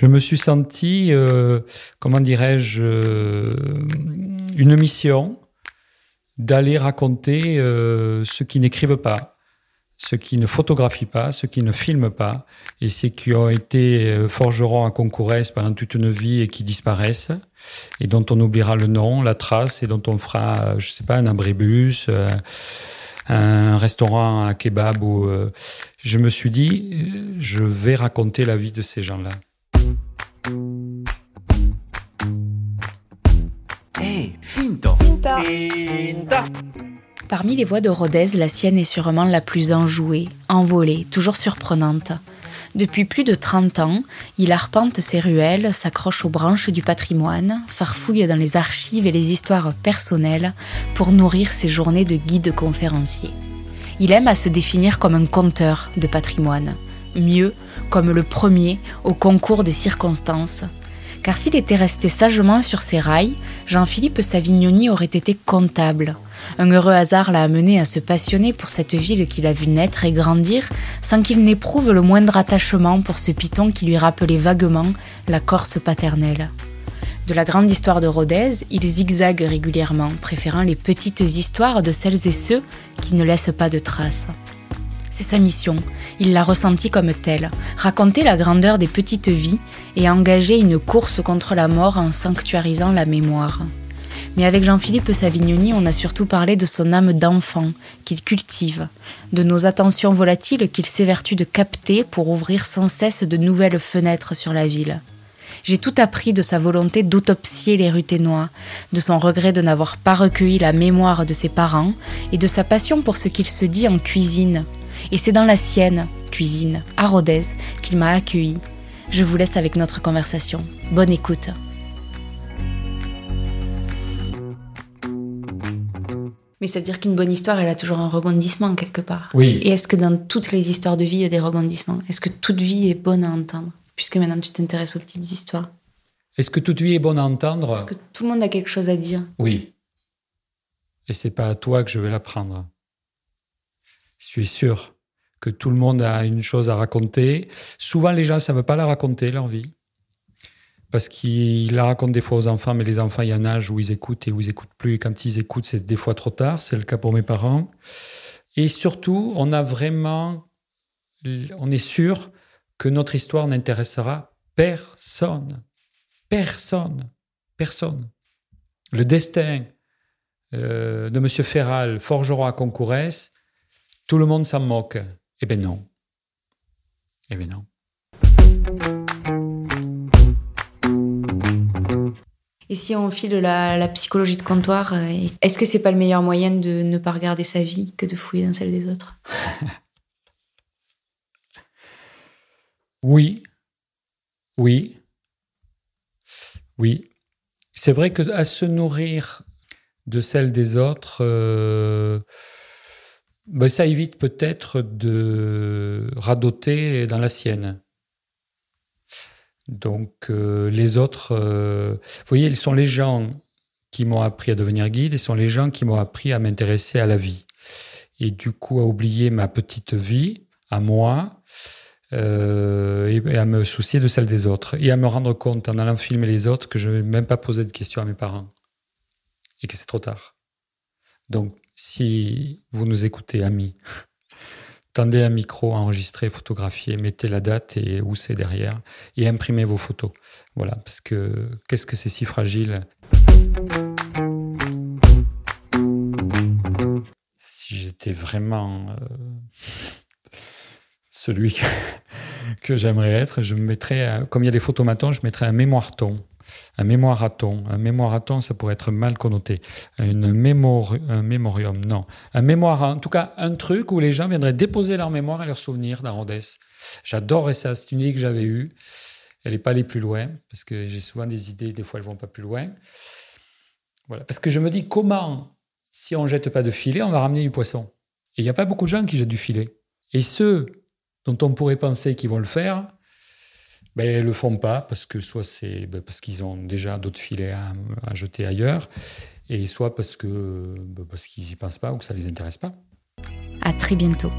Je me suis senti, euh, comment dirais-je, euh, une mission d'aller raconter euh, ceux qui n'écrivent pas, ceux qui ne photographient pas, ceux qui ne filment pas, et ceux qui ont été forgerons à Concourès pendant toute une vie et qui disparaissent, et dont on oubliera le nom, la trace, et dont on fera, je sais pas, un abribus, un restaurant à kebab. Je me suis dit, je vais raconter la vie de ces gens-là. Finto! Parmi les voix de Rodez, la sienne est sûrement la plus enjouée, envolée, toujours surprenante. Depuis plus de 30 ans, il arpente ses ruelles, s'accroche aux branches du patrimoine, farfouille dans les archives et les histoires personnelles pour nourrir ses journées de guide conférencier. Il aime à se définir comme un conteur de patrimoine, mieux, comme le premier au concours des circonstances. Car s'il était resté sagement sur ses rails, Jean-Philippe Savignoni aurait été comptable. Un heureux hasard l'a amené à se passionner pour cette ville qu'il a vu naître et grandir sans qu'il n'éprouve le moindre attachement pour ce piton qui lui rappelait vaguement la Corse paternelle. De la grande histoire de Rodez, il zigzague régulièrement, préférant les petites histoires de celles et ceux qui ne laissent pas de traces. C'est sa mission, il l'a ressentie comme telle, raconter la grandeur des petites vies et engager une course contre la mort en sanctuarisant la mémoire. Mais avec Jean-Philippe Savignoni, on a surtout parlé de son âme d'enfant qu'il cultive, de nos attentions volatiles qu'il s'évertue de capter pour ouvrir sans cesse de nouvelles fenêtres sur la ville. J'ai tout appris de sa volonté d'autopsier les ruténois, de son regret de n'avoir pas recueilli la mémoire de ses parents et de sa passion pour ce qu'il se dit en cuisine. Et c'est dans la sienne, cuisine, à Rodez, qu'il m'a accueilli. Je vous laisse avec notre conversation. Bonne écoute. Mais ça veut dire qu'une bonne histoire, elle a toujours un rebondissement quelque part. Oui. Et est-ce que dans toutes les histoires de vie, il y a des rebondissements? Est-ce que toute vie est bonne à entendre? Puisque maintenant tu t'intéresses aux petites histoires. Est-ce que toute vie est bonne à entendre? Est-ce que tout le monde a quelque chose à dire? Oui. Et c'est pas à toi que je vais l'apprendre. Je suis sûr que tout le monde a une chose à raconter. Souvent, les gens ne savent pas la raconter, leur vie. Parce qu'ils la racontent des fois aux enfants, mais les enfants, il y a un âge où ils écoutent et où ils n'écoutent plus. Et quand ils écoutent, c'est des fois trop tard. C'est le cas pour mes parents. Et surtout, on a vraiment. On est sûr que notre histoire n'intéressera personne. Personne. Personne. Le destin euh, de M. Ferral, forgeron à Concourès, tout le monde s'en moque. Eh bien non. Eh bien non. Et si on file la, la psychologie de comptoir, euh, est-ce que c'est pas le meilleur moyen de ne pas regarder sa vie que de fouiller dans celle des autres? Oui. Oui. Oui. C'est vrai que à se nourrir de celle des autres, euh, ben ça évite peut-être de radoter dans la sienne. Donc euh, les autres, euh, vous voyez, ils sont les gens qui m'ont appris à devenir guide, ils sont les gens qui m'ont appris à m'intéresser à la vie. Et du coup, à oublier ma petite vie, à moi, euh, et, et à me soucier de celle des autres. Et à me rendre compte en allant filmer les autres que je ne vais même pas poser de questions à mes parents. Et que c'est trop tard. Donc, si vous nous écoutez, amis, tendez un micro, enregistrez, photographiez, mettez la date et où c'est derrière, et imprimez vos photos. Voilà, parce que qu'est-ce que c'est si fragile? Si j'étais vraiment euh, celui que, j'aimerais être, je me mettrais, euh, comme il y a des photomatons, je mettrais un mémoire-ton. Un mémoire-aton? Un mémoire-aton, ça pourrait être mal connoté. Une mémor... Un mémorium, non. Un mémoire, en tout cas, un truc où les gens viendraient déposer leur mémoire et leurs souvenirs dans Rodez. J'adorerais ça. C'est une idée que j'avais eue. Elle n'est pas allée plus loin, parce que j'ai souvent des idées, des fois elles vont pas plus loin. Voilà. Parce que je me dis, comment, si on jette pas de filet, on va ramener du poisson? Et il n'y a pas beaucoup de gens qui jettent du filet. Et ceux dont on pourrait penser qu'ils vont le faire, ben, ils le font pas parce que soit c'est ben, parce qu'ils ont déjà d'autres filets à, jeter ailleurs, et soit parce que ben, parce qu'ils y pensent pas ou que ça les intéresse pas. À très bientôt.